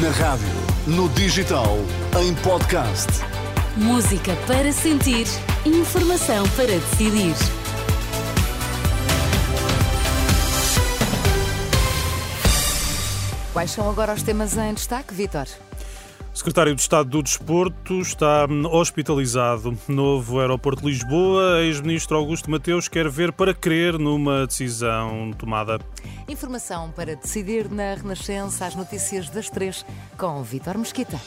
Na rádio, no digital, em podcast. Música para sentir, informação para decidir. Quais são agora os temas em destaque, Vitor? Secretário de Estado do Desporto está hospitalizado. Novo aeroporto de Lisboa, ex-ministro Augusto Mateus quer ver para crer numa decisão tomada. Informação para decidir na Renascença, as notícias das três, com Vitor Mesquita.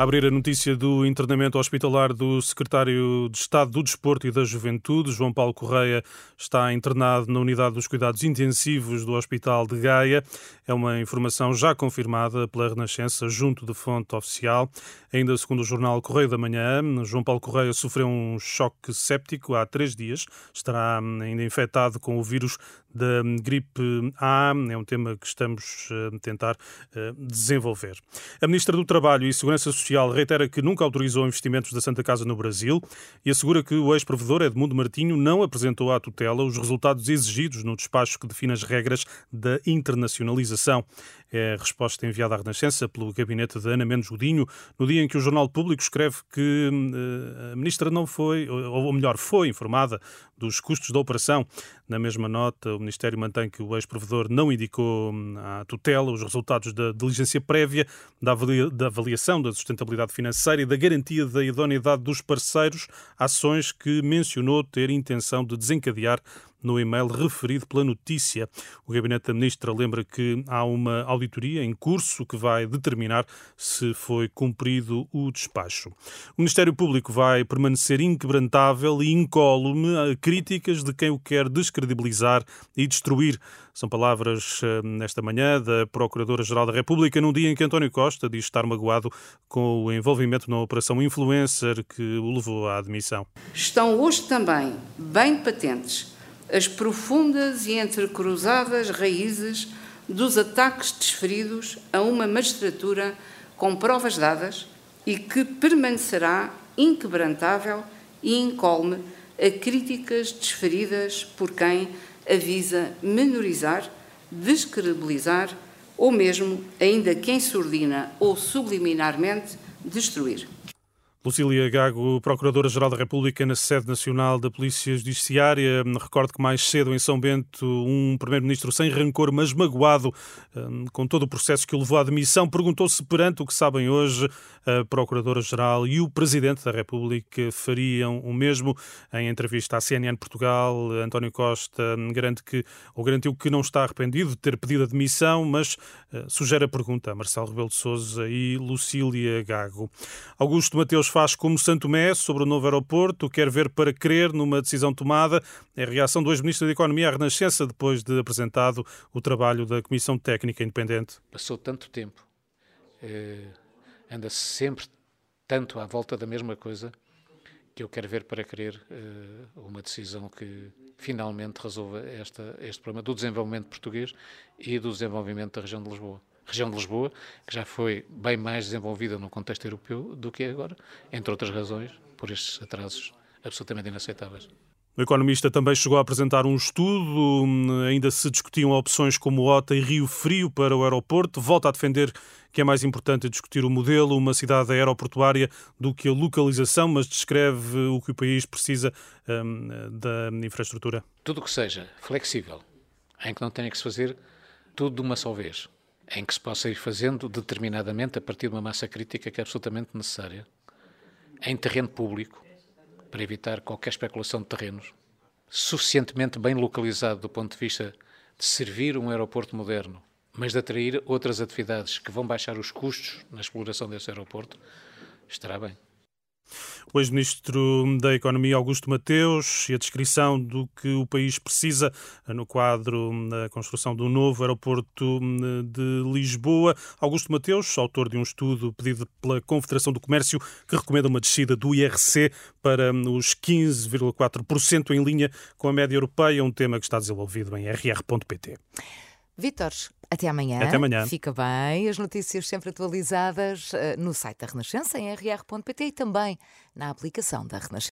Abrir a notícia do internamento hospitalar do secretário de Estado do Desporto e da Juventude, João Paulo Correia, está internado na unidade dos cuidados intensivos do Hospital de Gaia. É uma informação já confirmada pela Renascença junto de fonte oficial. Ainda segundo o jornal Correio da Manhã, João Paulo Correia sofreu um choque séptico há três dias. Estará ainda infectado com o vírus da gripe A. É um tema que estamos a tentar eh, desenvolver. A Ministra do Trabalho e Segurança Social reitera que nunca autorizou investimentos da Santa Casa no Brasil e assegura que o ex-provedor Edmundo Martinho não apresentou à tutela os resultados exigidos no despacho que define as regras da internacionalização. É a resposta enviada à Renascença pelo gabinete de Ana Mendes Godinho no dia em que o Jornal Público escreve que uh, a ministra não foi, ou melhor, foi informada dos custos da operação. Na mesma nota, o Ministério mantém que o ex-provedor não indicou hum, à tutela os resultados da diligência prévia, da, avalia, da avaliação da sustentabilidade financeira e da garantia da idoneidade dos parceiros, ações que mencionou ter intenção de desencadear no e-mail referido pela notícia. O Gabinete da Ministra lembra que há uma auditoria em curso que vai determinar se foi cumprido o despacho. O Ministério Público vai permanecer inquebrantável e incólume a críticas de quem o quer descredibilizar e destruir. São palavras eh, nesta manhã da Procuradora-Geral da República, num dia em que António Costa diz estar magoado com o envolvimento na operação influencer que o levou à admissão. Estão hoje também bem patentes as profundas e entrecruzadas raízes dos ataques desferidos a uma magistratura com provas dadas e que permanecerá inquebrantável e incólume a críticas desferidas por quem avisa menorizar, descredibilizar ou mesmo, ainda que em surdina ou subliminarmente, destruir. Lucília Gago, Procuradora-Geral da República na sede nacional da Polícia Judiciária. Recordo que mais cedo em São Bento, um Primeiro-Ministro sem rancor, mas magoado hum, com todo o processo que o levou à demissão, perguntou-se perante o que sabem hoje a Procuradora-Geral e o Presidente da República fariam o mesmo. Em entrevista à CNN Portugal, António Costa garante que, ou garantiu que não está arrependido de ter pedido a demissão, mas uh, sugere a pergunta a Marcelo Rebelo de Sousa e Lucília Gago. Augusto Mateus faz como Santo Mé sobre o novo aeroporto, quer ver para crer numa decisão tomada. É a reação do ex-ministro da Economia à Renascença depois de apresentado o trabalho da Comissão Técnica Independente. Passou tanto tempo, eh, anda-se sempre tanto à volta da mesma coisa que eu quero ver para crer eh, uma decisão que finalmente resolva esta, este problema do desenvolvimento português e do desenvolvimento da região de Lisboa região de Lisboa, que já foi bem mais desenvolvida no contexto europeu do que é agora, entre outras razões, por estes atrasos absolutamente inaceitáveis. O economista também chegou a apresentar um estudo, ainda se discutiam opções como OTA e Rio Frio para o aeroporto. Volta a defender que é mais importante discutir o modelo, uma cidade aeroportuária, do que a localização, mas descreve o que o país precisa um, da infraestrutura. Tudo o que seja flexível, em que não tenha que se fazer tudo de uma só vez, em que se possa ir fazendo determinadamente a partir de uma massa crítica que é absolutamente necessária, em terreno público, para evitar qualquer especulação de terrenos, suficientemente bem localizado do ponto de vista de servir um aeroporto moderno, mas de atrair outras atividades que vão baixar os custos na exploração desse aeroporto, estará bem. O ex-ministro da Economia, Augusto Mateus, e a descrição do que o país precisa no quadro da construção do novo aeroporto de Lisboa. Augusto Mateus, autor de um estudo pedido pela Confederação do Comércio, que recomenda uma descida do IRC para os 15,4% em linha com a média europeia, um tema que está desenvolvido em rr.pt. Vítor, até amanhã. Até amanhã. Fica bem. As notícias sempre atualizadas eh, no site da Renascença, em rr.pt e também na aplicação da Renascença.